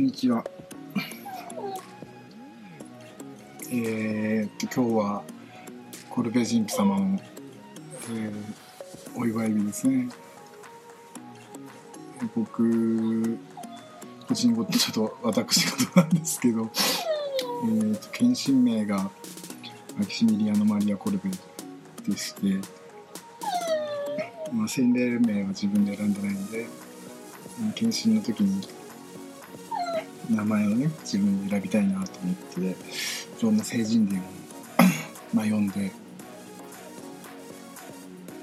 んにちは。えー、っと、今日は、コルベ神父様の、えー、お祝い日ですね。僕、個人事ちょっと私事なんですけど、えー、っと、献身名が、マキシミリアノ・マリア・コルベでして、まあ、洗礼名は自分で選んでないので、献身の時に名前をね自分で選びたいなと思っていろんな成人伝を まあ読んで、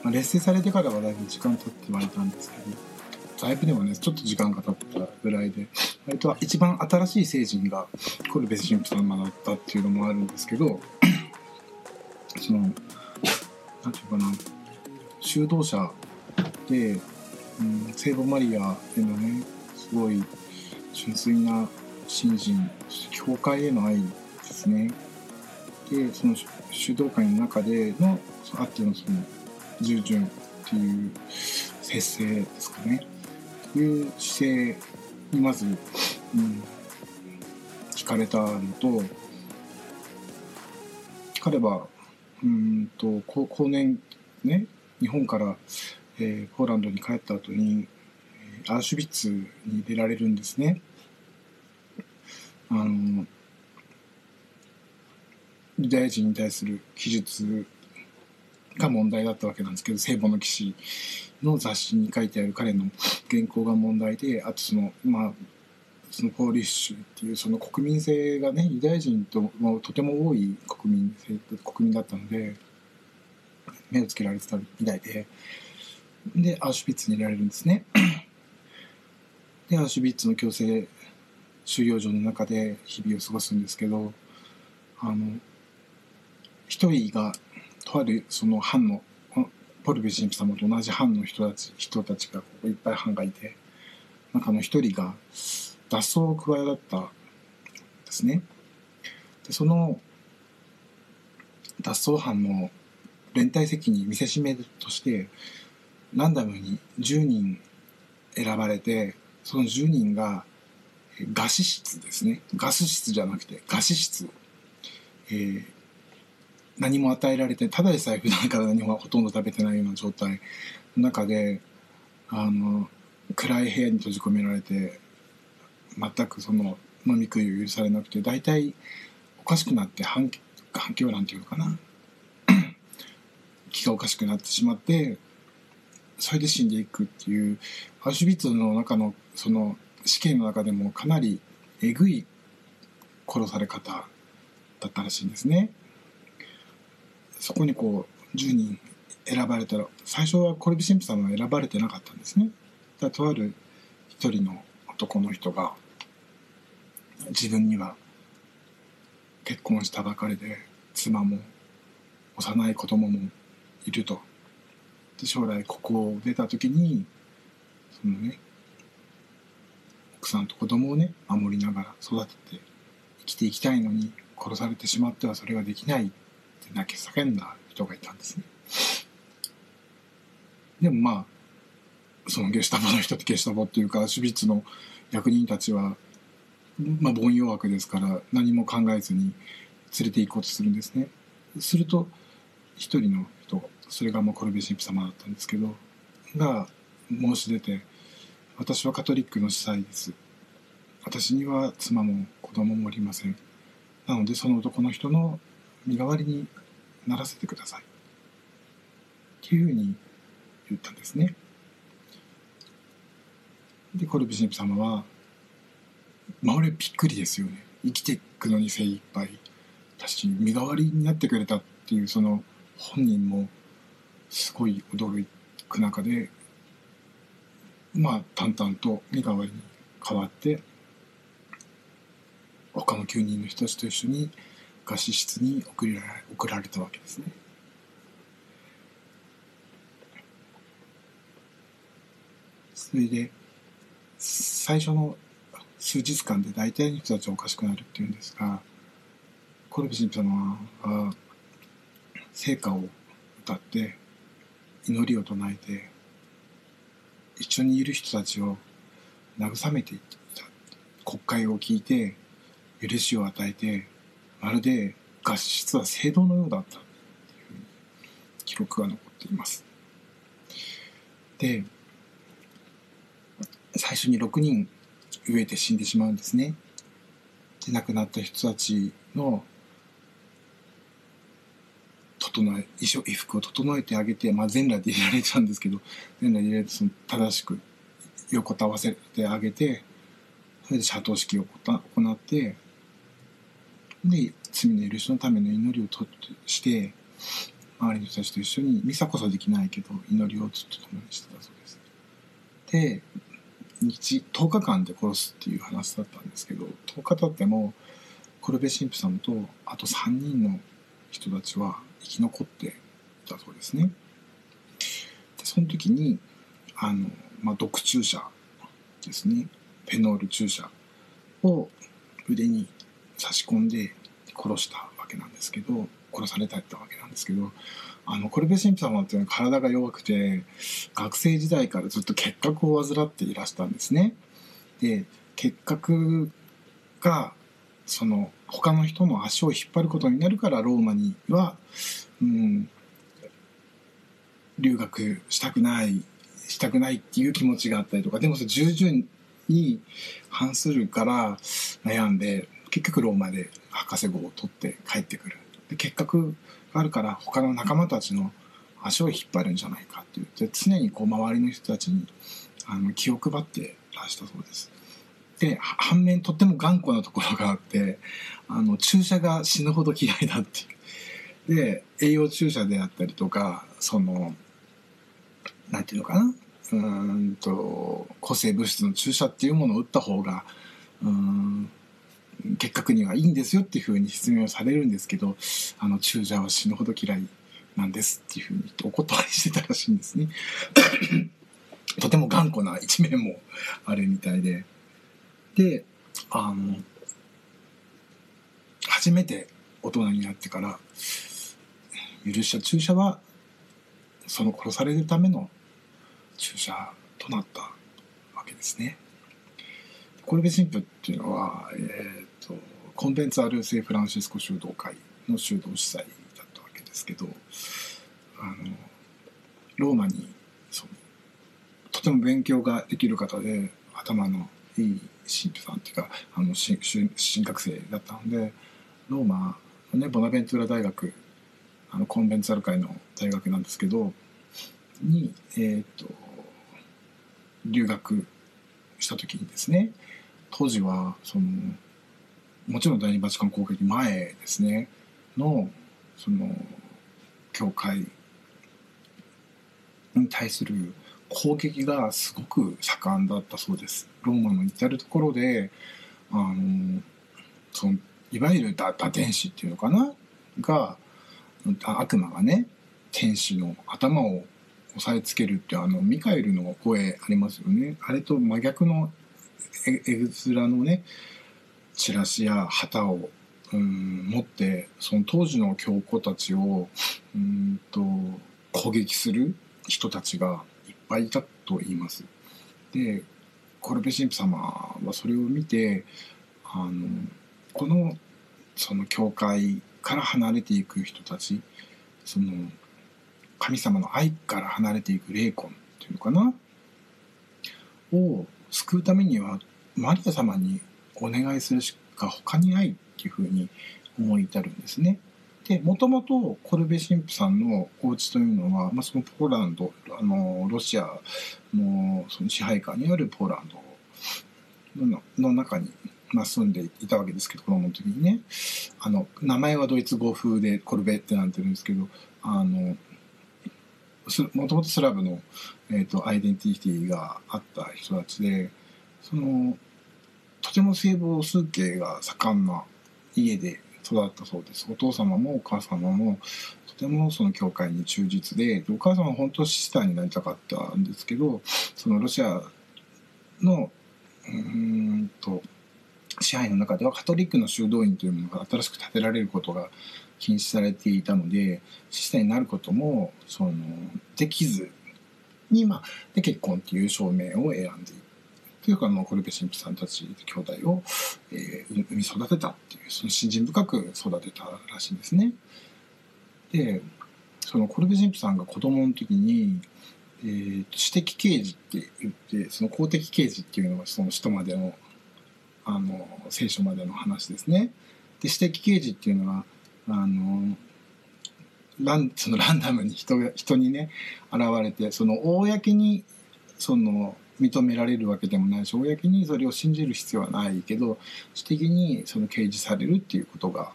まあ、劣勢されてからはだいぶ時間経ってはいたんですけどだいぶでもねちょっと時間が経ったぐらいで割と一番新しい成人がコルベス神父様だったっていうのもあるんですけど その何て言うかな修道者で、うん、聖母マリアへのねすごい純粋な信心教会への愛ですねでその主導会の中でのあってのその従順っていう節制ですかねという姿勢にまず、うん、聞かれたのと彼はうんと後年ね日本から、えー、ポーランドに帰った後にアウシュビッツに出られるんですね。あのユダヤ人に対する記述が問題だったわけなんですけど聖母の騎士の雑誌に書いてある彼の原稿が問題であとそのまあそのポーリッシュっていうその国民性がねユダヤ人ともとても多い国民性国民だったので目をつけられてたみたいででアウシュビッツにいられるんですね。でアウシュビッツの強制収容所の中で日々を過ごすんですけどあの一人がとあるその藩のポルベ神父様と同じ藩の人たち人たちがここいっぱい藩がいて中の一人が脱走を企ったんですね。でその脱走犯の連帯責任見せしめとしてランダムに10人選ばれてその10人がガス室ですね。ガス室じゃなくてガス室、えー、何も与えられてただでさえ普段から何もほとんど食べてないような状態の中であの暗い部屋に閉じ込められて全くその飲み食いを許されなくて大体おかしくなって反反響なんていうのかな。気がおかしくなってしまってそれで死んでいくっていうアウシュビッツの中のその死刑の中でもかなりえぐい殺され方だったらしいんですね。そこにこう10人選ばれたら最初はコルビ神父さんは選ばれてなかったんですね。だとある一人の男の人が自分には結婚したばかりで妻も幼い子供もいるとで将来ここを出た時にそのね奥さんと子供をね守りながら育てて生きていきたいのに殺されてしまってはそれができないって泣き叫んだ人がいたんですね。でもまあそのゲシュタボの人ってゲシュタボっていうかシュビッツの役人たちはまあ凡庸枠ですから何も考えずに連れて行こうとするんですね。すると一人の人それがまあコルビ神父様だったんですけどが申し出て私はカトリックの司祭です。私には妻も子供もおりません。なのでその男の人の身代わりにならせてください。っていうふうに言ったんですね。でコルビ神父様はまあ俺びっくりですよね。生きていくのに精一杯確かに身代わりになってくれたっていうその本人もすごい驚く中でまあ淡々と身代わりに変わって他の9人の人たちと一緒に餓死室に送られ送られたわけですね。それで最初の数日間で大体の人たちはおかしくなるっていうんですがコルビ神父様は聖歌を歌って祈りを唱えて一緒にいる人たちを慰めていった。国会を聞いて許しを与えてまるで合室は聖堂のようだった。っていう記録が残っています。で最初に6人飢えて死んでしまうんですね。で亡くなった人たちの整え衣装衣服を整えてあげて、まあ、全裸で入れられちゃうんですけど全裸で入れられてその正しく横たわせてあげてそれで社頭式を行ってで罪の許しのための祈りをとして周りの人たちと一緒にミサこそできないけど祈りをずっと共にしてたそうです。で日10日間で殺すっていう話だったんですけど10日経ってもコルベ神父さんとあと3人の人たちは生き残っていたそうですね。でその時にあの、まあ、毒注射ですねフェノール注射を腕に差し込んで殺したわけなんですけど殺されたってわけなんですけどあのコルベ神父様っていうのは体が弱くて学生時代からずっと結核を患っていらしたんですね。で結核がその他の人の足を引っ張ることになるからローマには、うん、留学したくないしたくないっていう気持ちがあったりとかでもそれ従順に反するから悩んで結局ローマで博士号を取って帰ってくるで結核があるから他の仲間たちの足を引っ張るんじゃないかって言って常にこう周りの人たちにあの気を配ってらしたそうです。で反面とっても頑固なところがあってあの注射が死ぬほど嫌いだっていう。で栄養注射であったりとかそのなんていうのかな。うんと抗生物質の注射っていうものを打った方がうん結核にはいいんですよっていうふうに説明をされるんですけどあの注射は死ぬほど嫌いなんですっていうふうにお断りしてたらしいんですね。とても頑固な一面もあるみたいで。であの初めて大人になってから許した注射はその殺されるための注射となったわけですね。コルベ神父っていうのは、えーと、コンベンツァル聖フランシスコ修道会の修道司祭だったわけですけどあのローマにそのとても勉強ができる方で頭のいい神父さんっていうかあの神神学生だったのでローマねボナベントゥーラ大学あのコンベンツァル会の大学なんですけどにえっ、ー、と留学した時にですね当時はそのもちろん第二バチカン攻撃前ですねのその教会に対する攻撃がすごく盛んだったそうです。ローマの至る所であのそのいわゆる打天使っていうのかな？が悪魔がね天使の頭を押さえつけるってあのミカエルの声ありますよねあれと真逆の絵面のねチラシや旗をうん持ってその当時の教皇たちをうんと攻撃する人たちがぱいいたと言います。でコルベ神父様はそれを見てあのこのその教会から離れていく人たちその神様の愛から離れていく霊魂っていうのかな？を救うためにはマリア様にお願いするしか他にないっていうふうに思い至るんですね。でもともとコルベ神父さんのお家というのは、まあ、そのポーランドあのロシアのその支配下にあるポーランドのの中に、まあ、住んでいたわけですけど子供の時にね。あの名前はドイツ語風でコルベってなってるんですけどあのもともとスラブの、えーと、アイデンティティがあった人たちでそのとても聖望数形が盛んな家で育ったそうです。お父様もお母様もとてもその教会に忠実でお母様は本当はシスターになりたかったんですけどそのロシアのうんと支配の中ではカトリックの修道院というものが新しく建てられることが禁止されていたので死者になることもそのできずに、まあ、で結婚っていう証明を選んでいっであのコルベ神父さんたち兄弟を、えー、産み育てたっていうその信心深く育てたらしいんですね。でそのコルベ神父さんが子供の時に、えー、私的刑事って言ってその公的刑事っていうのはその人までのあの聖書までの話ですね。で私的刑事っていうのはあのランそのランダムに人人にね現れてその公にその認められるわけでもないし公にそれを信じる必要はないけど私的にその掲示されるっていうことが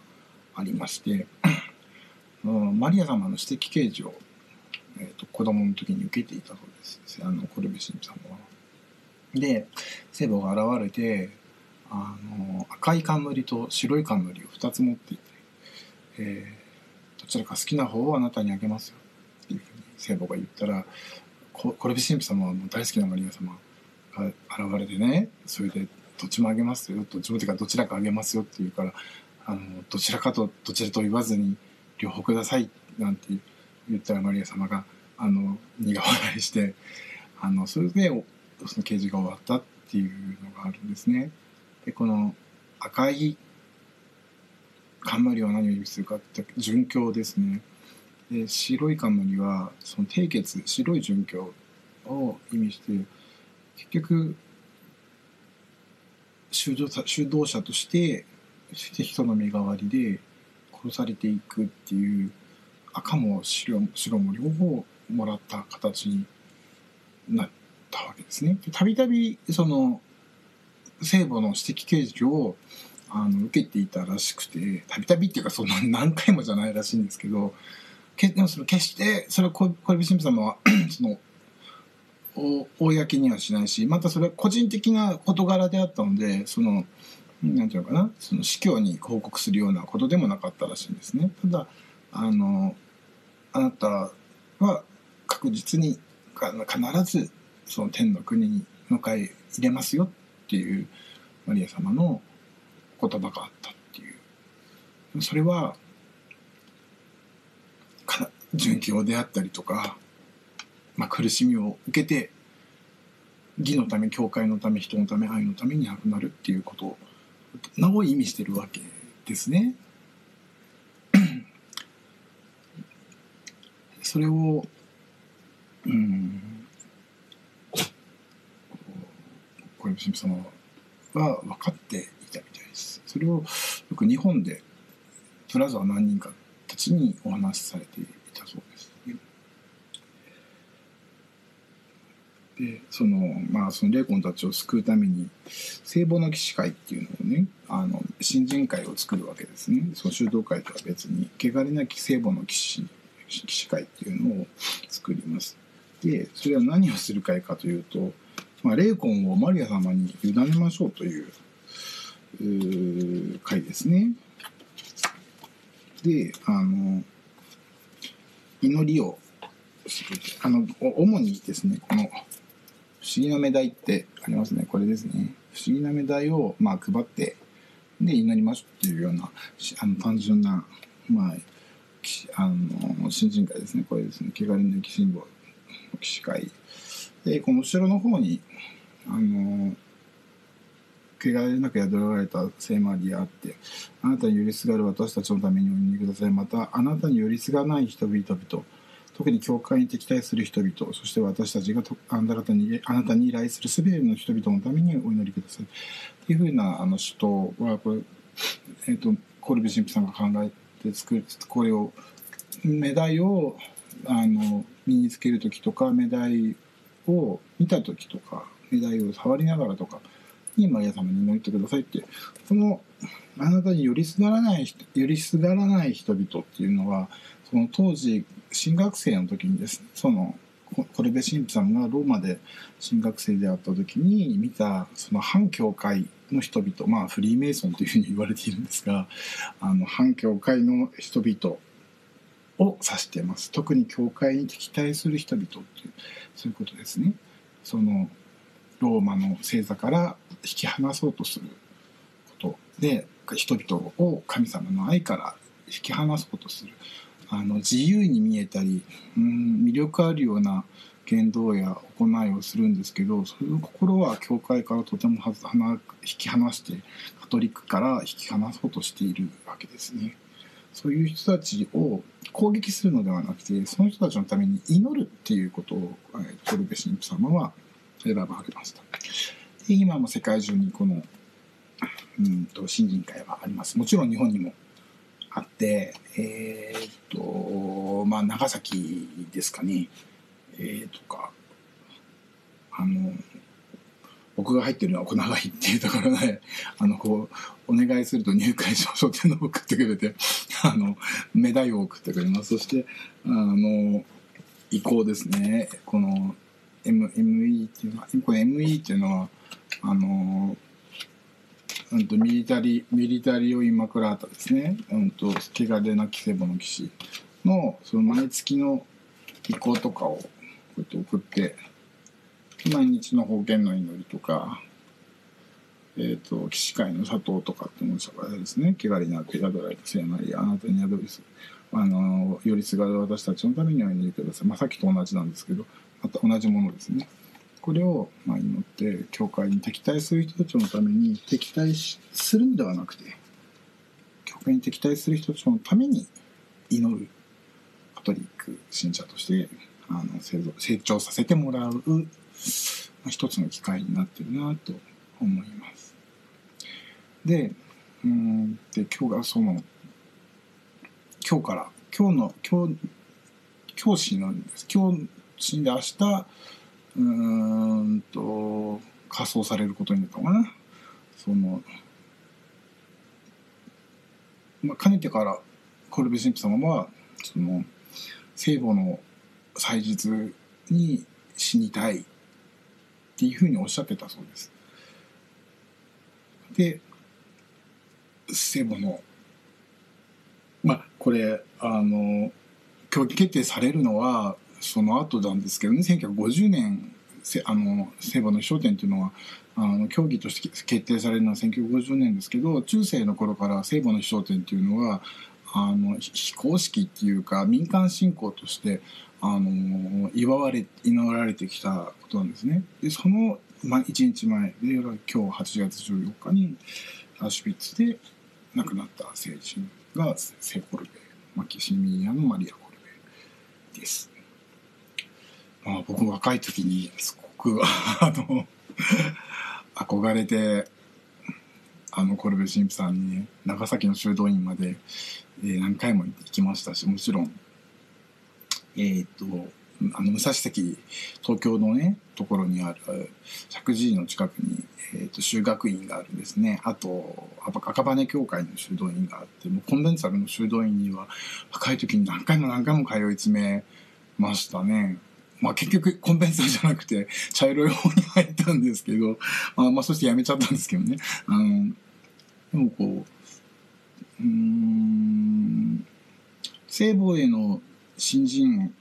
ありまして マリア様の私的啓示を、えーと、子供の時に受けていたそうですあのコルベ神父様は。で聖母が現れてあの赤い冠と白い冠を2つ持っていて、えー、どちらか好きな方をあなたにあげますよっていうふうに聖母が言ったらコルベ神父様はも大好きなマリア様が現れてねそれでどっちもあげますよどっちもていうかどちらかあげますよって言うからあのどちらかとどちらと言わずに両方くださいなんて言ったらマリア様があの苦笑いしてあのそれでその刑事が終わったっていうのがあるんですね。でこの赤い冠は何を意味するかって殉教ですね。で白い冠はその締結白い殉教を意味して結局修道修道者として人の身代わりで殺されていくっていう赤も白白も両方もらった形になったわけですね。たびたびその聖母の指摘刑事をあの受けていたらしくてたびたびっていうかそんな何回もじゃないらしいんですけどけでもそれ決してそれは小指神父様はそのお公にはしないしまたそれは個人的な事柄であったのでそのなんていうのかなその司教に報告するようなことでもなかったらしいんですね。ただあのあなたは確実に必ずその天の国に迎え入れますよっていうマリア様の言葉があったっていうそれは殉教であったりとか、まあ、苦しみを受けて義のため教会のため人のため愛のために亡くなるっていうことを意味してるわけですね。それをうん小泉様は分かっていたみたいです。それをよく日本でプラザは何人かたちにお話しされているたそうです、ね。でそのまあその霊魂たちを救うために聖母の騎士会っていうのをねあの新人会を作るわけですね。その修道会とは別に汚れなき聖母の騎士騎士会っていうのを作ります。でそれは何をする会かというと、まあ、霊魂をマリア様に委ねましょうという会ですね。であの祈りをあの主にですねこの不思議な目題ってありますね。これですね。不思議な目題をまあ配ってで祈りましょうっていうようなあの単純なまああの新人会ですね。これですね。汚れのきシンボルの騎士会。でこの後ろの方にあの汚れなく宿られた聖マリアって、あなたに寄りすがる私たちのためにお祈りください。また、あなたに寄りすがない人々、特に教会に敵対する人々、そして私たちがあなたにあなたに依頼する全ての人々のためにお祈りください。っていうふうなあの首都は、これ、えっ、ー、と、コルビ神父さんが考えて作る、これを、メダイをあの身につける時とか、メダイを見た時とか、メダイを触りながらとか、にマリア様に祈ってくださいってそのあなたに寄りすがらない寄りすがらない人々っていうのはその当時新学生の時にですねそのコルベ神父さんがローマで新学生であった時に見たその反教会の人々まあフリーメイソンというふうに言われているんですがあの反教会の人々を指しています特に教会に敵対する人々っていうそういうことですね。そのローマの星座から引き離そうとすることで人々を神様の愛から引き離そうとするあの自由に見えたりうん魅力あるような言動や行いをするんですけどその心は教会からとてもは引き離してカトリックから引き離そうとしているわけですね。そういう人たちを攻撃するのではなくてその人たちのために祈るっていうことをコルベ神父様は選ばれました。で今も世界中にこのうんと新人会はあります。もちろん日本にもあって、えー、っと、まあ、長崎ですかね、えー、とか、あの、僕が入ってるのは小長井っていうところで、あの、こう、お願いすると入会証書っていうのを送ってくれて、あの、メダイを送ってくれます。そして、あの、移行ですね。この、M、ME っていうのは、これ ME っていうのは、あの、うんと、ミリタリーミリタリオ・イマクラータですね、うんと、汚れなきセボの騎士のその毎月の意向とかをこうやって送って毎日の封建の祈りとか、えっ、ー、と騎士会の佐藤とかって申し上げですね。汚れなく宿られた聖なりあなたに宿りすあのよりすがる私たちのためにお祈りください、まあ、さっきと同じなんですけどまた同じものですね。これをまあ祈って教会に敵対する人たちのために敵対するのではなくて教会に敵対する人たちのために祈るカトリック信者としてあの成長させてもらう、まあ、一つの機会になってるなと思います。でうんで今日がその今日から今日の今日今日死ぬんです今日死んで明日うんと仮装されることになったのかなそのまあかねてからコルベ神父様はその聖母の祭日に死にたいっていうふうにおっしゃってたそうです。で聖母のまあこれあの競技決定されるのはその後なんですけどね1950年あの聖母の飛翔点というのはあの競技として決定されるのは1950年ですけど中世の頃から聖母の飛翔点というのはあの非公式っていうか民間信仰としてあの祝われ祈られてきたことなんですね。でその、まあ、1日前で今日8月14日にアシュビッツで亡くなった聖人が聖コルベマキシミリアのマリア・コルベです。まあ、僕若い時にすごく あの憧れてあのコルベ神父さんに、長崎の修道院まで、えー、何回も行きましたしもちろんえー、っとあの武蔵関東京のねところにある石神井の近くに、えー、と修学院があるんですねあと赤羽教会の修道院があってもうコンベンツァルの修道院には若い時に何回も何回も通い詰めましたね。まあ結局コンベンサーじゃなくて茶色い方に入ったんですけど、まあ、まあそしてやめちゃったんですけどね。あのでもこう、うん、聖母への新人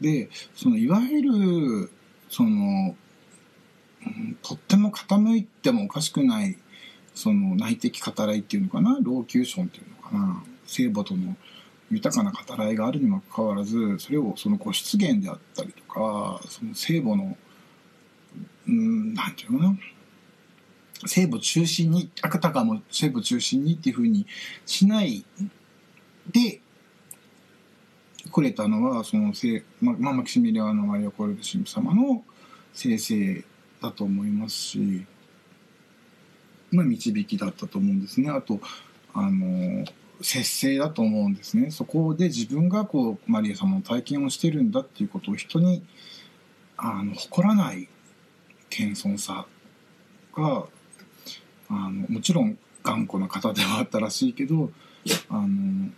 で、そのいわゆる、その、とっても傾いてもおかしくない、その内的語らいっていうのかな、ローキューションっていうのかな、聖母との豊かな語らいがあるにもかかわらずそれをそのご出現であったりとかその聖母のうんなんていうのかな聖母中心にあたかも聖母中心にっていうふうにしないでくれたのはその聖、ま、マキシミリアーノ・マリア・コルベ神父様の先生だと思いますし、まあ、導きだったと思うんですね。あとあの節制だと思うんですねそこで自分がこうマリア様の体験をしてるんだっていうことを人にあの誇らない謙遜さがあのもちろん頑固な方ではあったらしいけどあの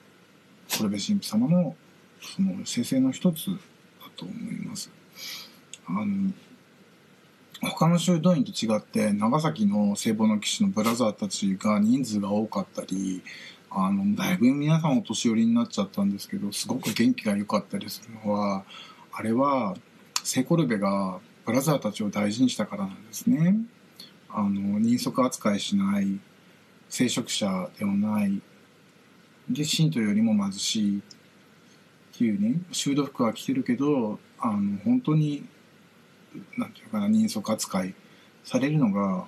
コルベ神父様のその生成の一つだと思います。あの他の修道院と違って長崎の聖母の騎士のブラザーたちが人数が多かったりあのだいぶ皆さんお年寄りになっちゃったんですけどすごく元気が良かったりするのはあれはセコルベがブラザーたちを大事にしたからなんですね。あの人足扱いしない聖職者ではないで信徒よりも貧しいっていうね修道服は着てるけどあの本当になんていうかな人足扱いされるのが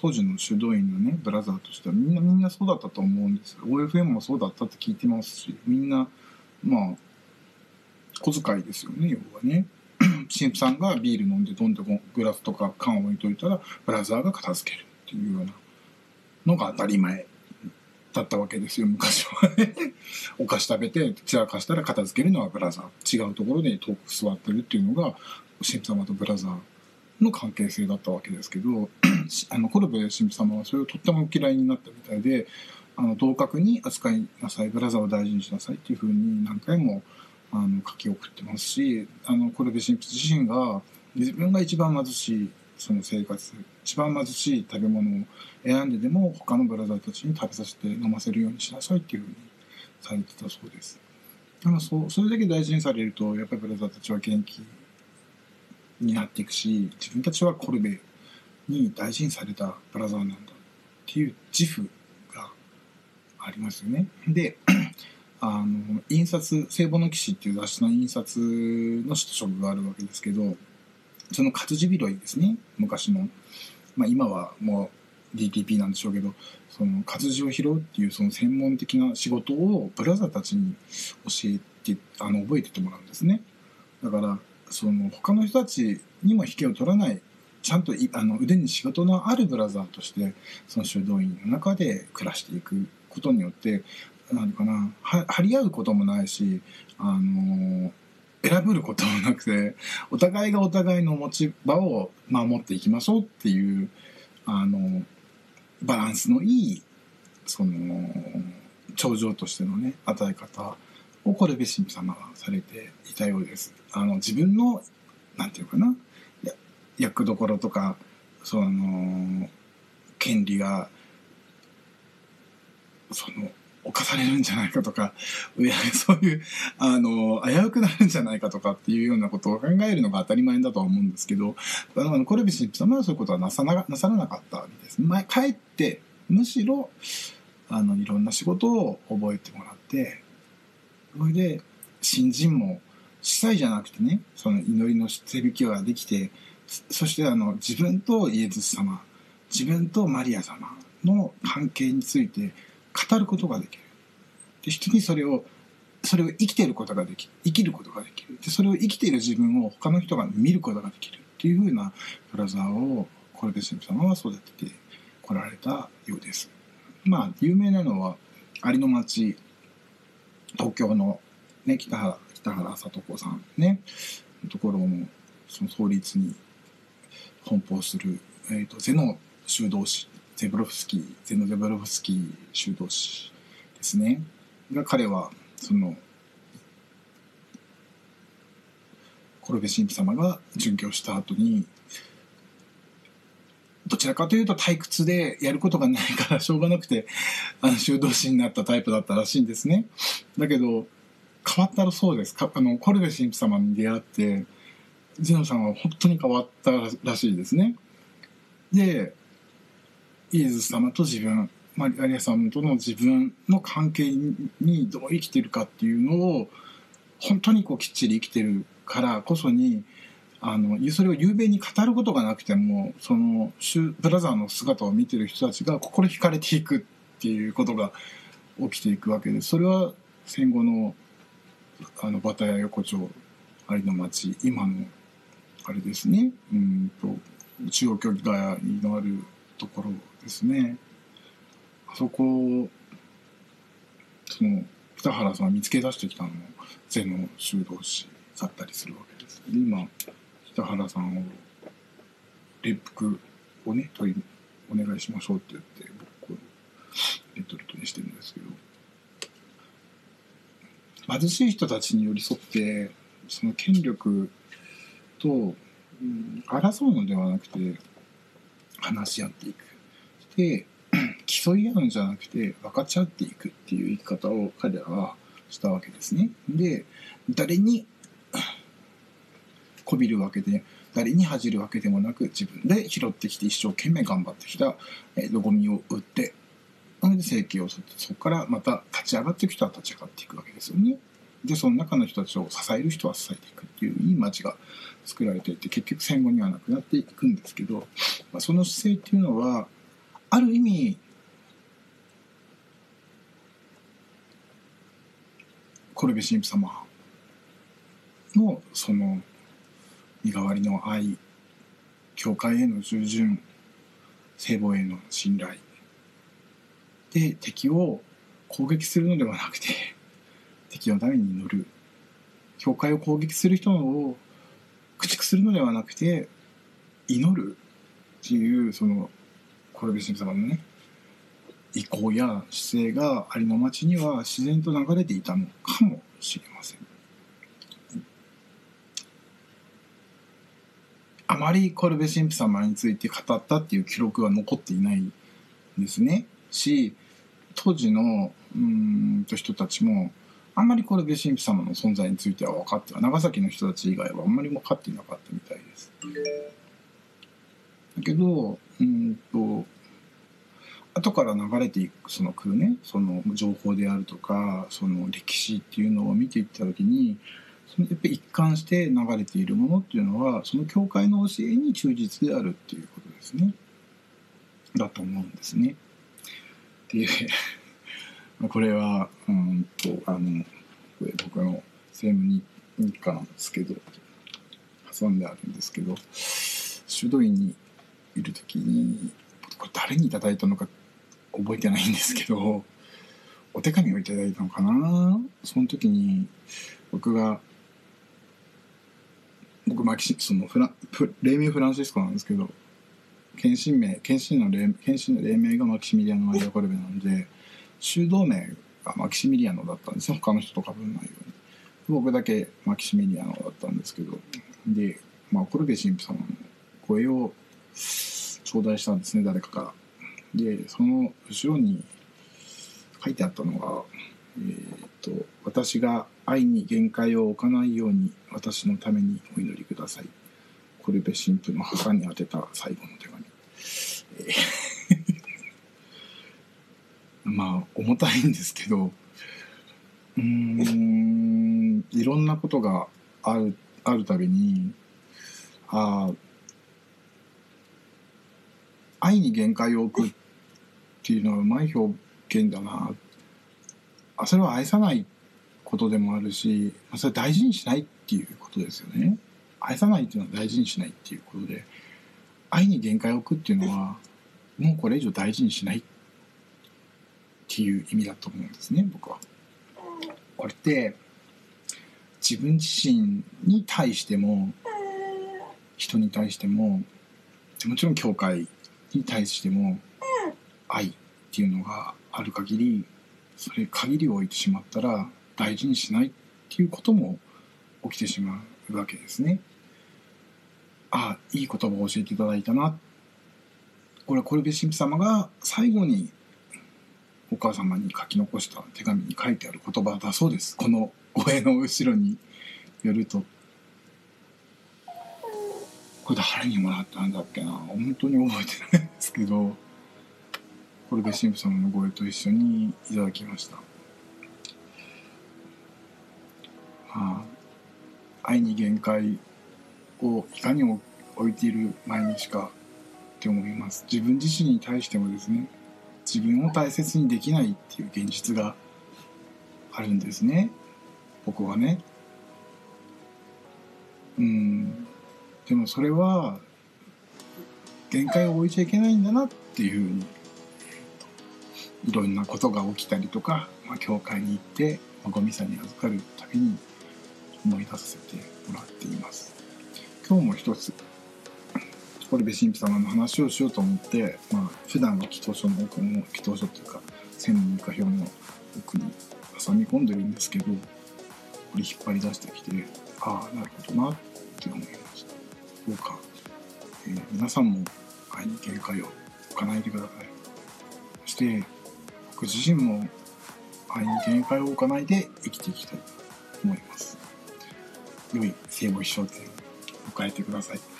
当時の修道院のねブラザーとしてはみんなみんなそうだったと思うんです OFM もそうだったって聞いてますしみんなまあ小遣いですよね要はね。神父さんがビール飲んでどんどんグラスとか缶を置いといたらブラザーが片付けるっていうようなのが当たり前だったわけですよ昔はね。お菓子食べて散らかしたら片付けるのはブラザー。違うところで遠く座ってるっていうのが神父様とブラザーの関係性だったわけですけど あのコルベ神父様はそれをとっても嫌いになったみたいであの同格に扱いなさいブラザーを大事にしなさいっていうふうに何回もあの書き送ってますしあのコルベ神父自身が自分が一番貧しいその生活一番貧しい食べ物を選んででも他のブラザーたちに食べさせて飲ませるようにしなさいっていうふうにされてたそうです。あのそそれだけ大事にされるとやっぱりブラザーたちは元気になっていくし自分たちはコルベに大事にされたブラザーなんだっていう自負がありますよね。で あの印刷「聖母の騎士」っていう雑誌の印刷の取得があるわけですけどその活字拾いですね。昔の、まあ、今はもう DTP なんでしょうけどその活字を拾うっていうその専門的な仕事をブラザーたちに教えてあの覚えててもらうんですね。だからその他の人たちにも引けを取らないちゃんとあの腕に仕事のあるブラザーとしてその修道院の中で暮らしていくことによって何かな張り合うこともないしあの選ぶることもなくてお互いがお互いの持ち場を守っていきましょうっていうあのバランスのいいその頂上としてのね与え方をコルベ神父様はされていたようです。あの自分のなんていうかな役どころとかその権利がその犯されるんじゃないかとかそういうあの危うくなるんじゃないかとかっていうようなことを考えるのが当たり前だとは思うんですけどあのコルビ神父様はそういうことはなさななさらなかったわけです。前かえってむしろあのいろんな仕事を覚えてもらってそれで新人も司祭じゃなくてねその祈りの手引きができてそしてあの自分とイエズス様自分とマリア様の関係について語ることができる。で人にそれをそれを生きていることができる。生きることができる。でそれを生きている自分を他の人が見ることができる。っていうふうなブラザーをコルベ神父様は育ててこられたようです。まあ有名なのは有の町東京の、ね、北原北原里子さんねのところもその創立に奔放する、えーと、ゼノ修道士ゼブロフスキーゼノ・ゼブロフスキー修道士ですねが彼はそのコルベ神父様が殉教した後にどちらかというと退屈でやることがないからしょうがなくてあの修道士になったタイプだったらしいんですね。だけど変わったらそうですかあのコルベ神父様に出会ってゼノさんは本当に変わったらしいですね。でイエズ様と自分マリアさんとの自分の関係にどう生きてるかっていうのを本当にこうきっちり生きてるからこそにあのそれを雄弁に語ることがなくてもそのブラザーの姿を見てる人たちが心惹かれていくっていうことが起きていくわけでそれは戦後のあのバタヤ横丁ありの町今のあれですね。うんと中央競技がにのあるところですね。あそこその北原さん見つけ出してきたのもゼの修道士だったりするわけです。で今北原さんを列服をね取りお願いしましょうって言って僕レトルトにしてるんですけど。貧しい人たちに寄り添ってその権力と、うん、争うのではなくて話し合っていく。で 競い合うんじゃなくて分かち合っていくっていう生き方を彼らはしたわけですね。で誰に こびるわけで誰に恥じるわけでもなく自分で拾ってきて一生懸命頑張ってきた、えー、ゴミを売ってなので生計をそこからまた立ち上がっていく人は立ち上がっていくわけですよね。でその中の人たちを支える人は支えていくっていういい町が作られていて結局戦後にはなくなっていくんですけど、まあ、その姿勢っていうのはある意味コルベ神父様のその身代わりの愛教会への従順聖母への信頼で敵を攻撃するのではなくて 敵のために祈る教会を攻撃する人を駆逐するのではなくて祈るっていうそのコルベ神様のね意向や姿勢がありの町には自然と流れていたのかもしれません。あまりコルベ神父様について語ったっていう記録は残っていないんですね。し当時のうんと人たちもあんまりコルベ神父様の存在については分かっては長崎の人たち以外はあんまり分かっていなかったみたいです。だけどうんと後から流れていくその空ねその情報であるとかその歴史っていうのを見ていった時にそのやっぱり一貫して流れているものっていうのはその教会の教えに忠実であるっていうことですね。だと思うんですね。で これはうんとあのこれ僕の政務日課なんですけど挟んであるんですけど修道院にいる時にこれ誰にいただいたのか覚えてないんですけどお手紙をいただいたのかな？その時に僕が僕マキシそのフラ黎明フランシスコなんですけど献身名献身の献身の黎明がマキシミリアノ・マリア・コルベなんで修道名がマキシミリアノだったんですよ。他の人とかぶんないように。僕だけマキシミリアノだったんですけど。で、まあ、コルベ神父様の声を頂戴したんですね誰かから。でその後ろに書いてあったのがえーと「私が愛に限界を置かないように私のためにお祈りください」コルベ神父の母に宛てた最後の手紙、まあ重たいんですけどうーんいろんなことがあるあるたびにああ愛に限界を置くっていうのはうまい表現だな。あそれは愛さないことでもあるしそれ大事にしないっていうことですよね。愛さないっていうのは大事にしないっていうことで愛に限界を置くっていうのはもうこれ以上大事にしないっていう意味だと思うんですね僕は。これって自分自身に対しても人に対してももちろん教会に対しても愛っていうのがある限りそれ限りを置いてしまったら大事にしないっていうことも起きてしまうわけですね。ああいい言葉を教えていただいたなこれコルベ神父様が最後にお母様に書き残した手紙に書いてある言葉だそうです。この声の後ろによると。これ誰にもらったんだっけな。本当に覚えてないんですけど。これで神父様の声と一緒にいただきました。まあ、愛に限界をいかに置いている毎日かって思います。自分自身に対してもですね、自分を大切にできないっていう現実があるんですね。僕はね。うん。でもそれは限界を置いちゃいけないんだなっていうふうにいろんなことが起きたりとか、まあ、教会に行って、まあ、ゴミさんに預かるたびに思い出させてもらっています今日も一つ堀部神父様の話をしようと思って、まあ普段の祈祷書の奥の祈祷書というか専門家表の奥に挟み込んでるんですけどこれ引っ張り出してきてああなるほどなって思いましたどうか、えー、皆さんも愛に限界を置かないでくださいそして僕自身も愛に限界を置かないで生きていきたいと思います。良い生後一生天を迎えてください。